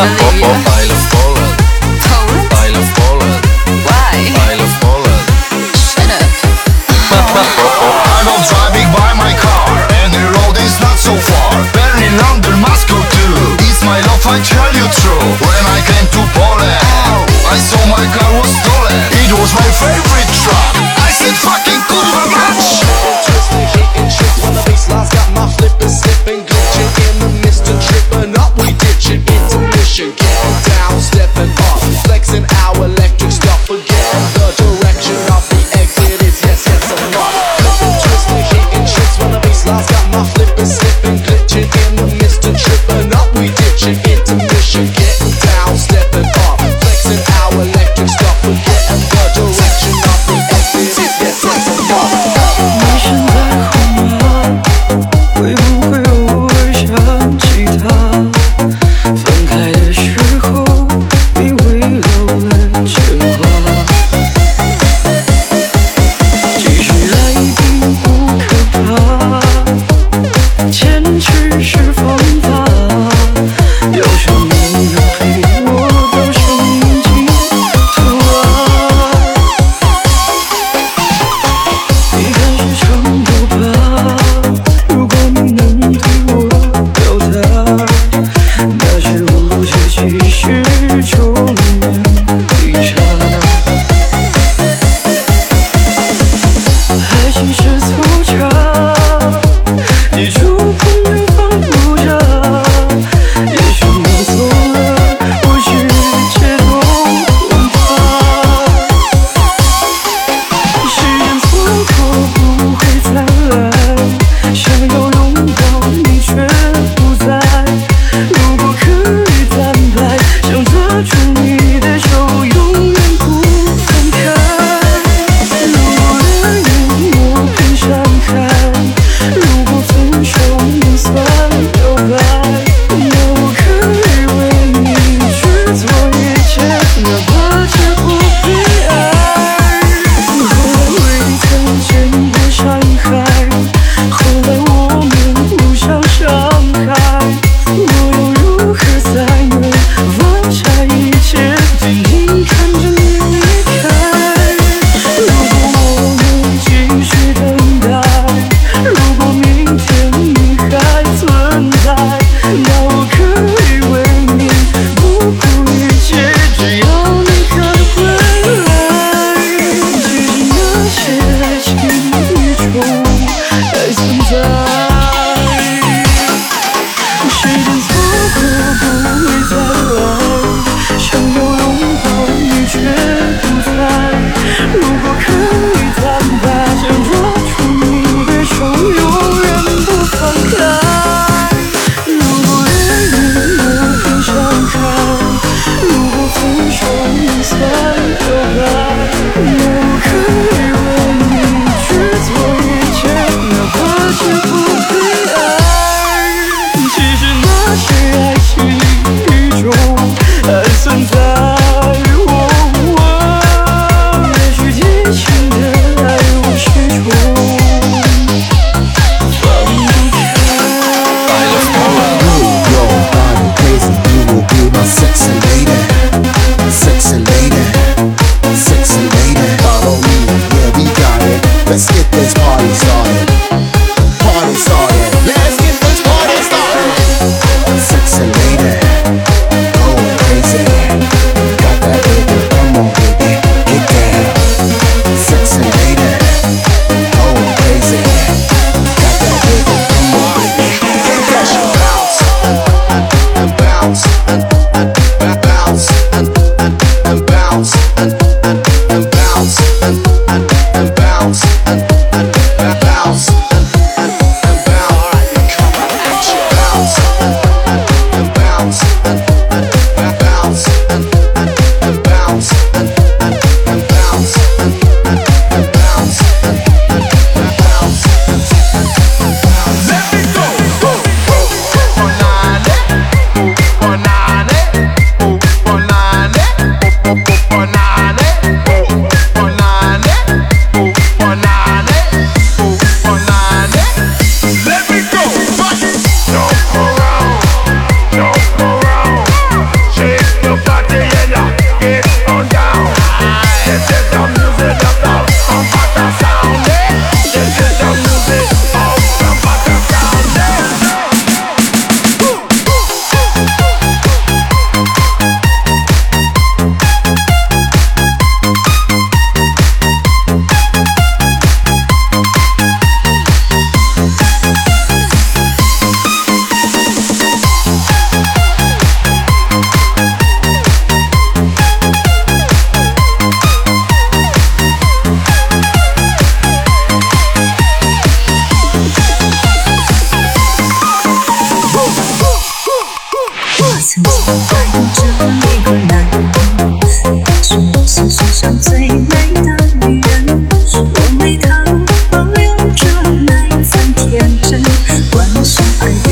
ま我喜欢。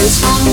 It's on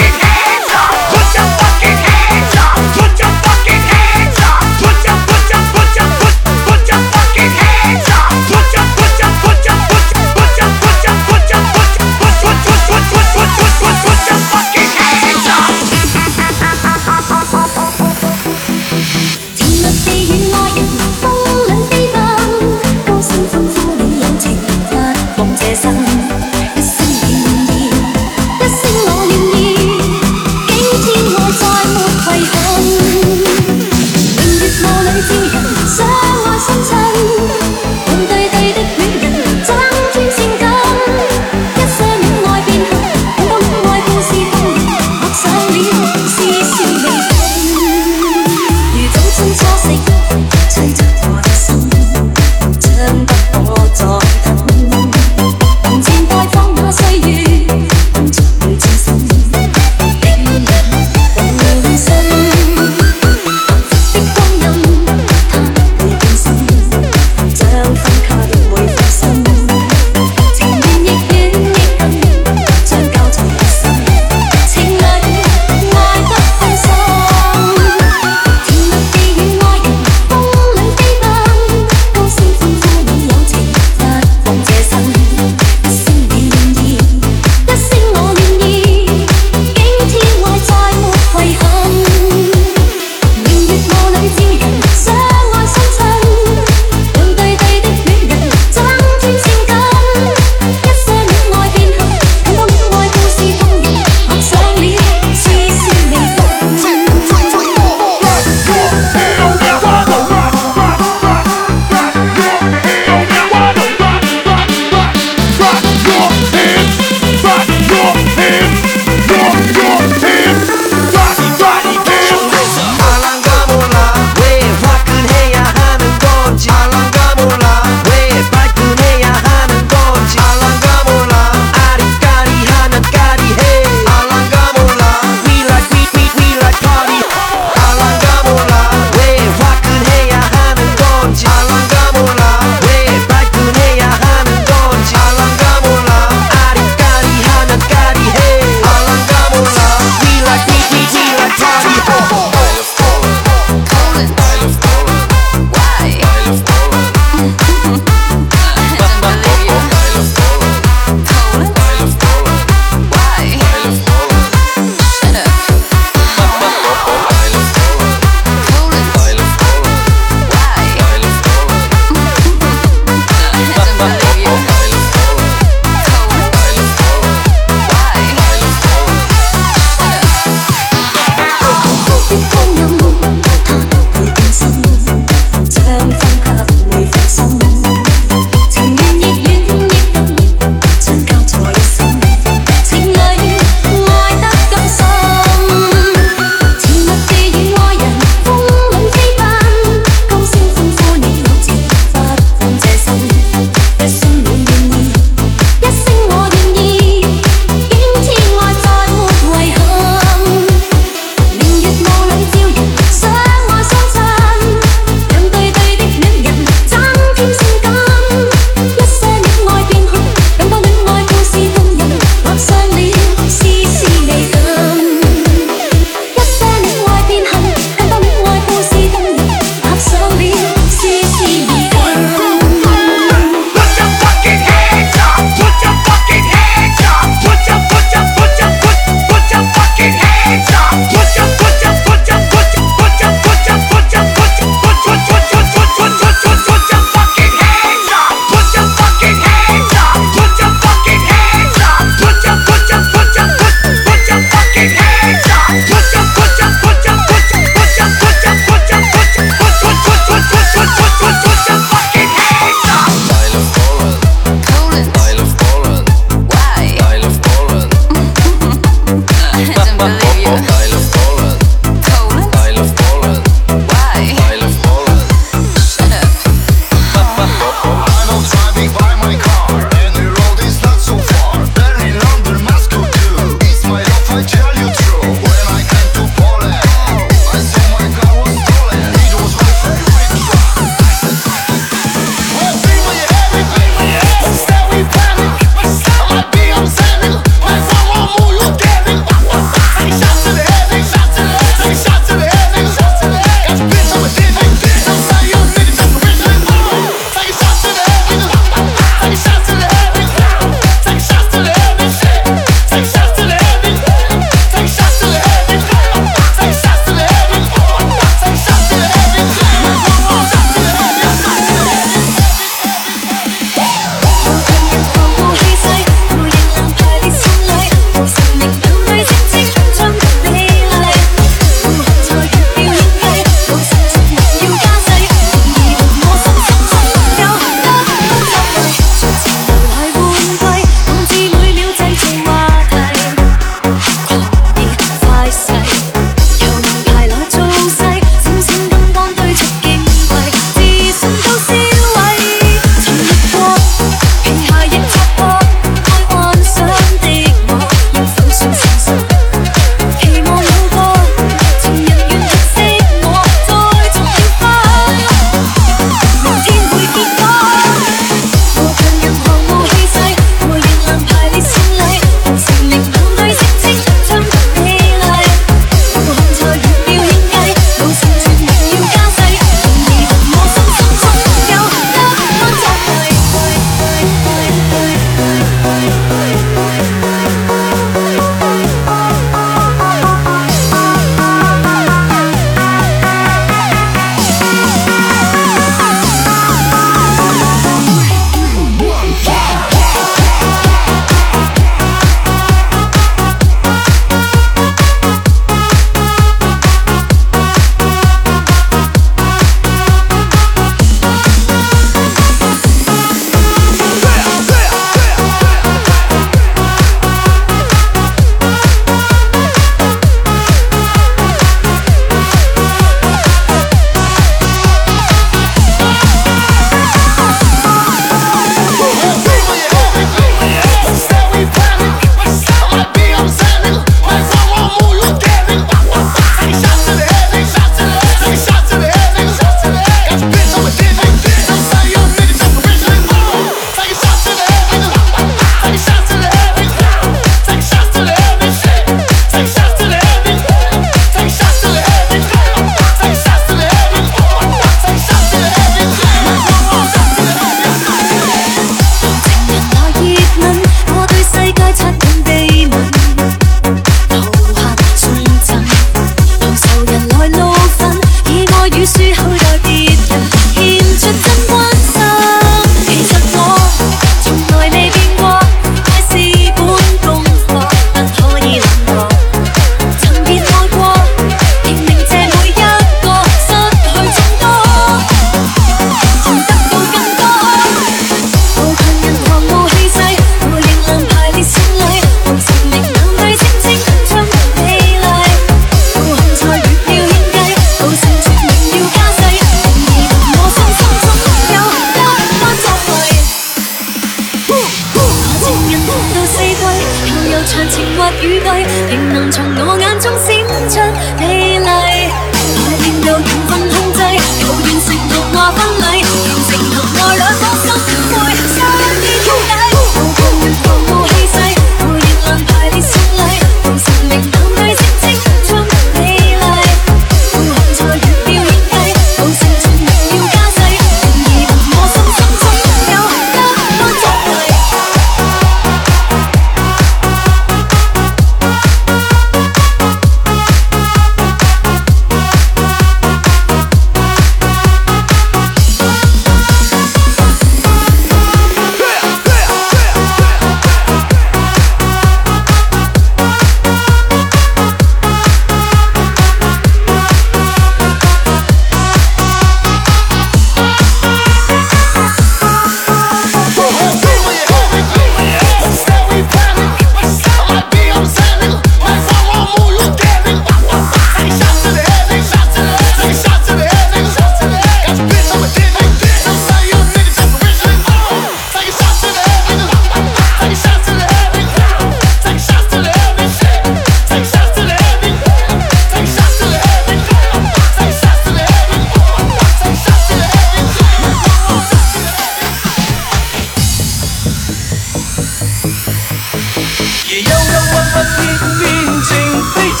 變靜非靜，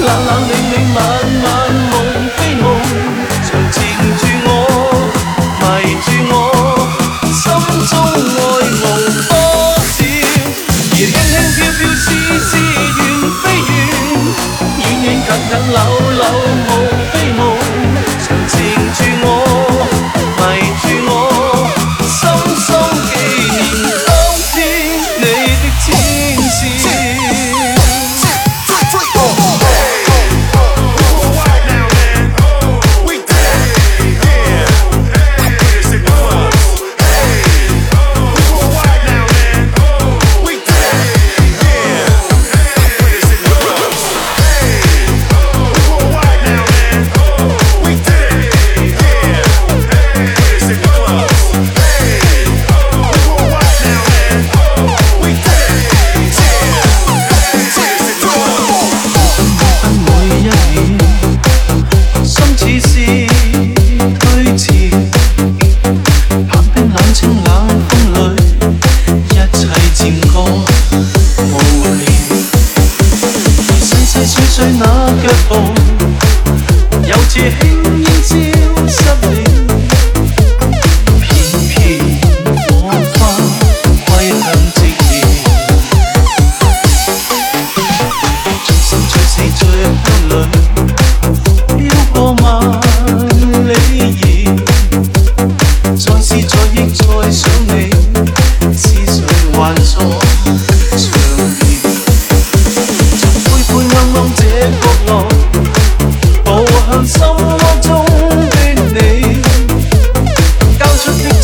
冷冷冷冷晚晚夢非夢，長纏住我，迷住我，心中愛無多少，而輕輕飄飄，痴痴遠非遠，遠遠近近，扭扭無。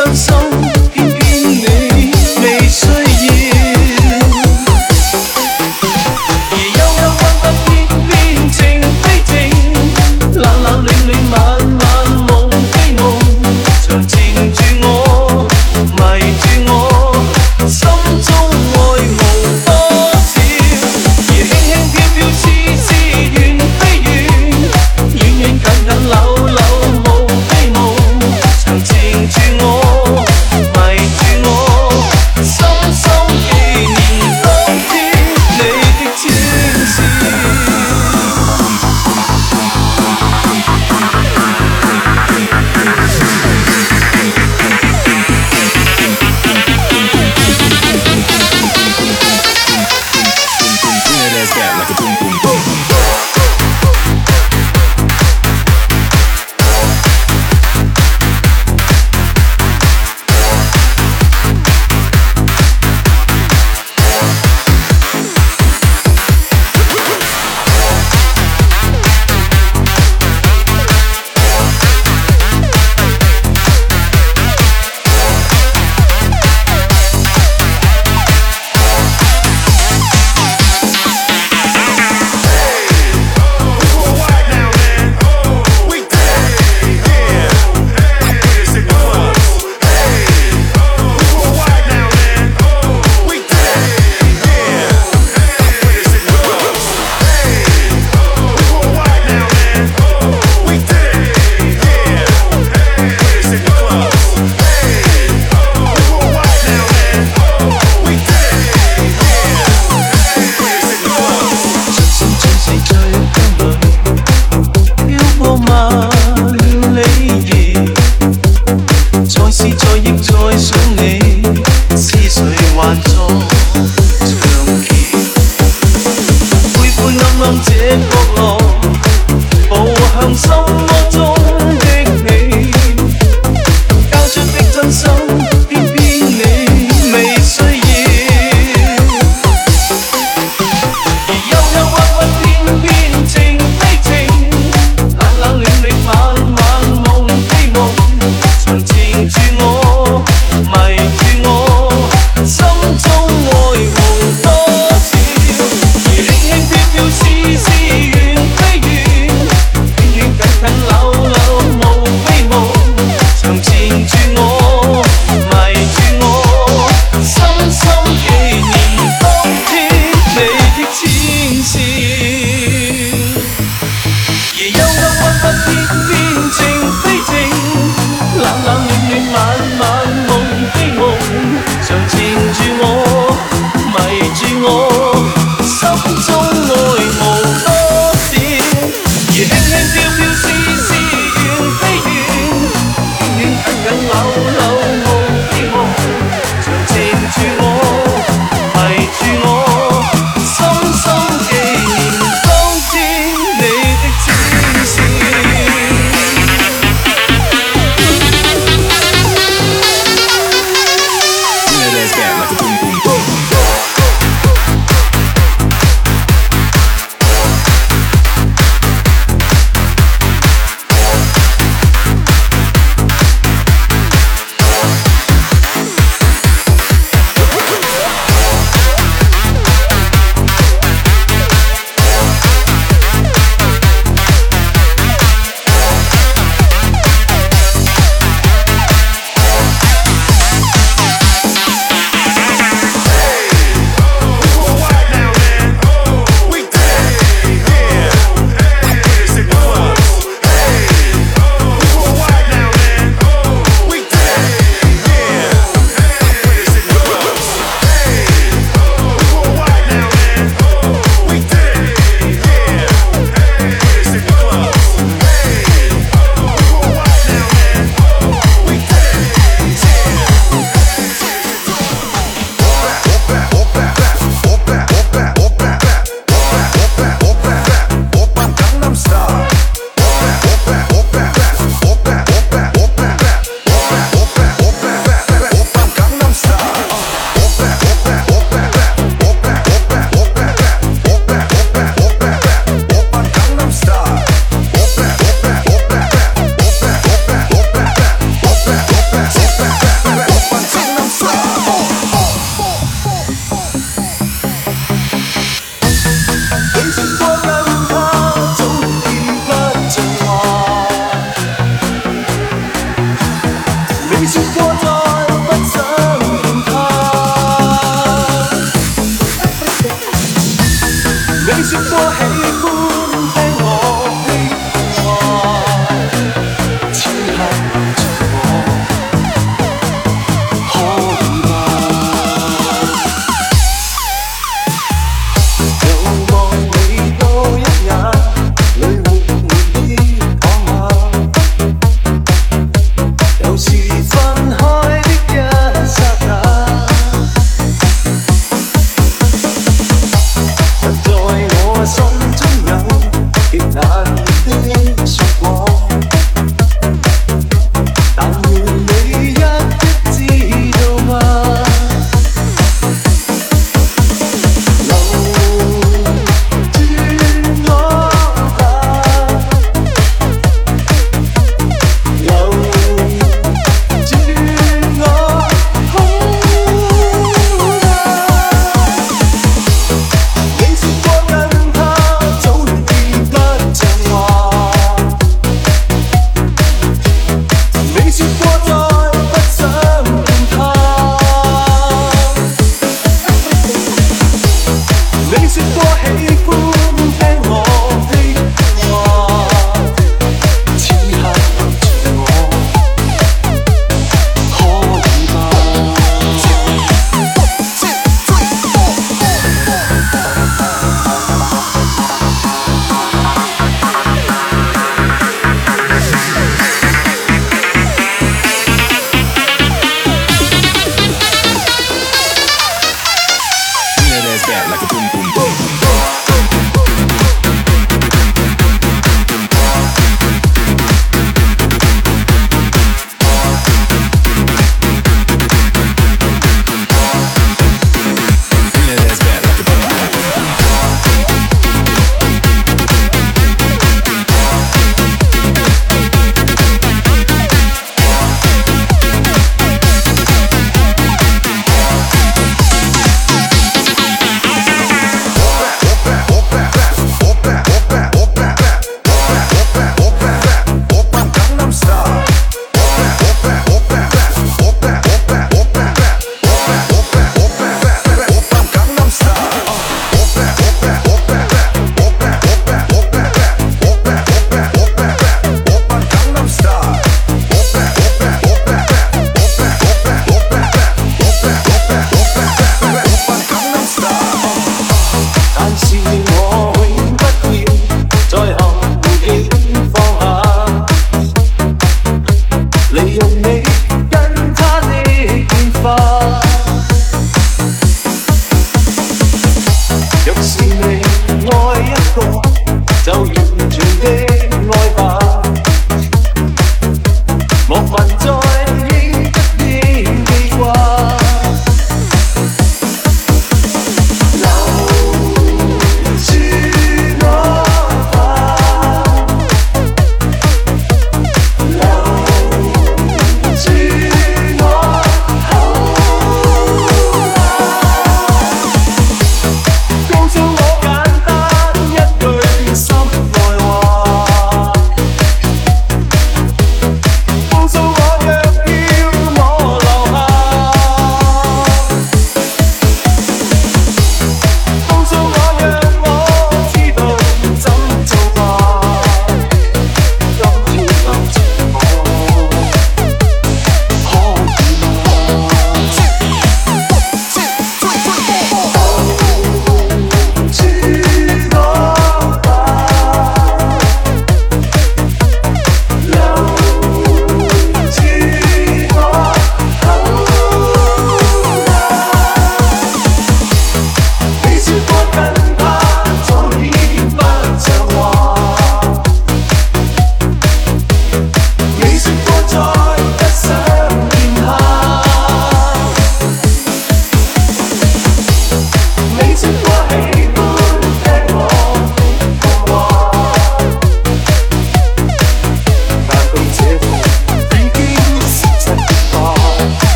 sun so